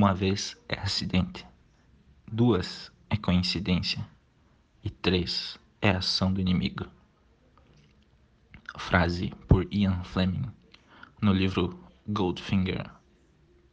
Uma vez é acidente, duas é coincidência e três é ação do inimigo. Frase por Ian Fleming no livro Goldfinger